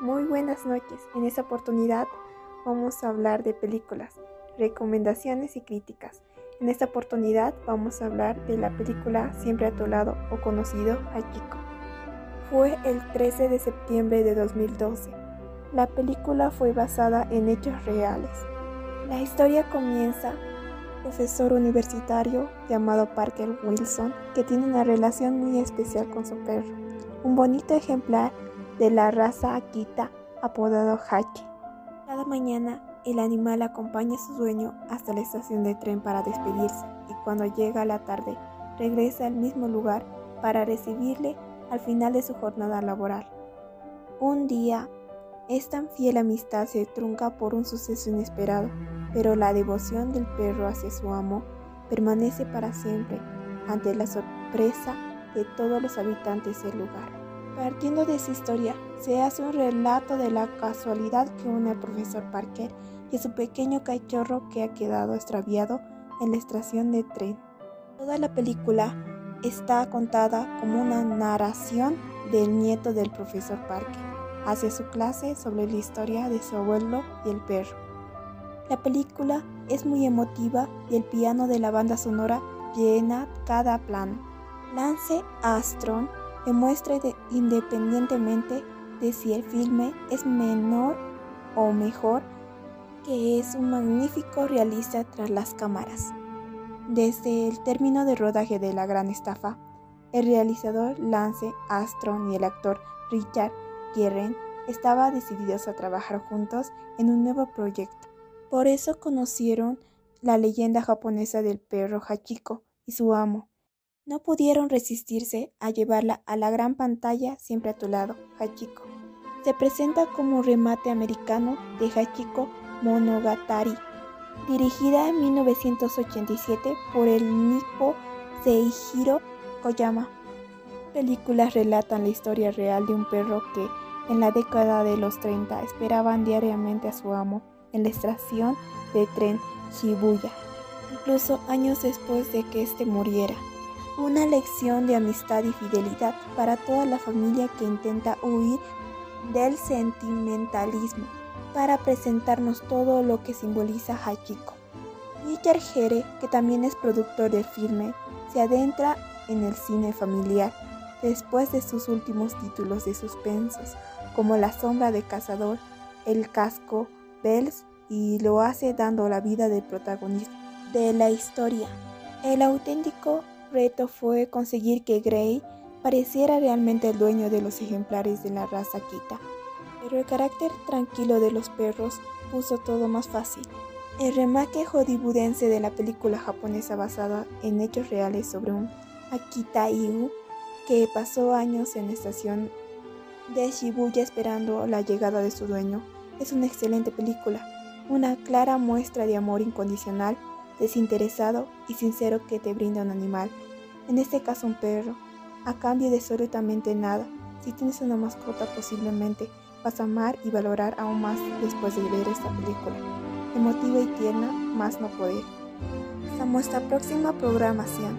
buenas noches. En esta oportunidad vamos a hablar de películas, recomendaciones y críticas. En esta oportunidad vamos a hablar de la película Siempre a tu lado o conocido Hachiko. Fue el 13 de septiembre de 2012. La película fue basada en hechos reales. La historia comienza profesor universitario llamado Parker Wilson que tiene una relación muy especial con su perro, un bonito ejemplar de la raza Akita apodado Hachi. Cada mañana el animal acompaña a su dueño hasta la estación de tren para despedirse y cuando llega la tarde regresa al mismo lugar para recibirle al final de su jornada laboral. Un día, esta fiel amistad se trunca por un suceso inesperado, pero la devoción del perro hacia su amo permanece para siempre ante la sorpresa de todos los habitantes del lugar. Partiendo de esa historia, se hace un relato de la casualidad que une al profesor Parker y a su pequeño cachorro que ha quedado extraviado en la estación de tren. Toda la película está contada como una narración del nieto del profesor Parker hacia su clase sobre la historia de su abuelo y el perro. La película es muy emotiva y el piano de la banda sonora llena cada plano. Lance Demuestra independientemente de si el filme es menor o mejor que es un magnífico realista tras las cámaras. Desde el término de rodaje de La Gran Estafa, el realizador Lance Armstrong y el actor Richard Guerin estaban decididos a trabajar juntos en un nuevo proyecto. Por eso conocieron la leyenda japonesa del perro Hachiko y su amo, no pudieron resistirse a llevarla a la gran pantalla siempre a tu lado, Hachiko. Se presenta como remate americano de Hachiko Monogatari, dirigida en 1987 por el Nippo Seihiro Koyama. Películas relatan la historia real de un perro que en la década de los 30 esperaban diariamente a su amo en la estación de tren Shibuya, incluso años después de que éste muriera. Una lección de amistad y fidelidad para toda la familia que intenta huir del sentimentalismo para presentarnos todo lo que simboliza Hachiko. Richard Jere, que también es productor del filme, se adentra en el cine familiar después de sus últimos títulos de suspensos, como La sombra de cazador, El casco, Bells, y lo hace dando la vida del protagonista de la historia. El auténtico reto fue conseguir que Gray pareciera realmente el dueño de los ejemplares de la raza Kita. Pero el carácter tranquilo de los perros puso todo más fácil. El remake hollywoodense de la película japonesa basada en hechos reales sobre un Akita Iu que pasó años en la estación de Shibuya esperando la llegada de su dueño es una excelente película, una clara muestra de amor incondicional desinteresado y sincero que te brinda un animal, en este caso un perro, a cambio de absolutamente nada. Si tienes una mascota posiblemente vas a amar y valorar aún más después de ver esta película. Emotiva y tierna, más no poder. Hasta nuestra próxima programación.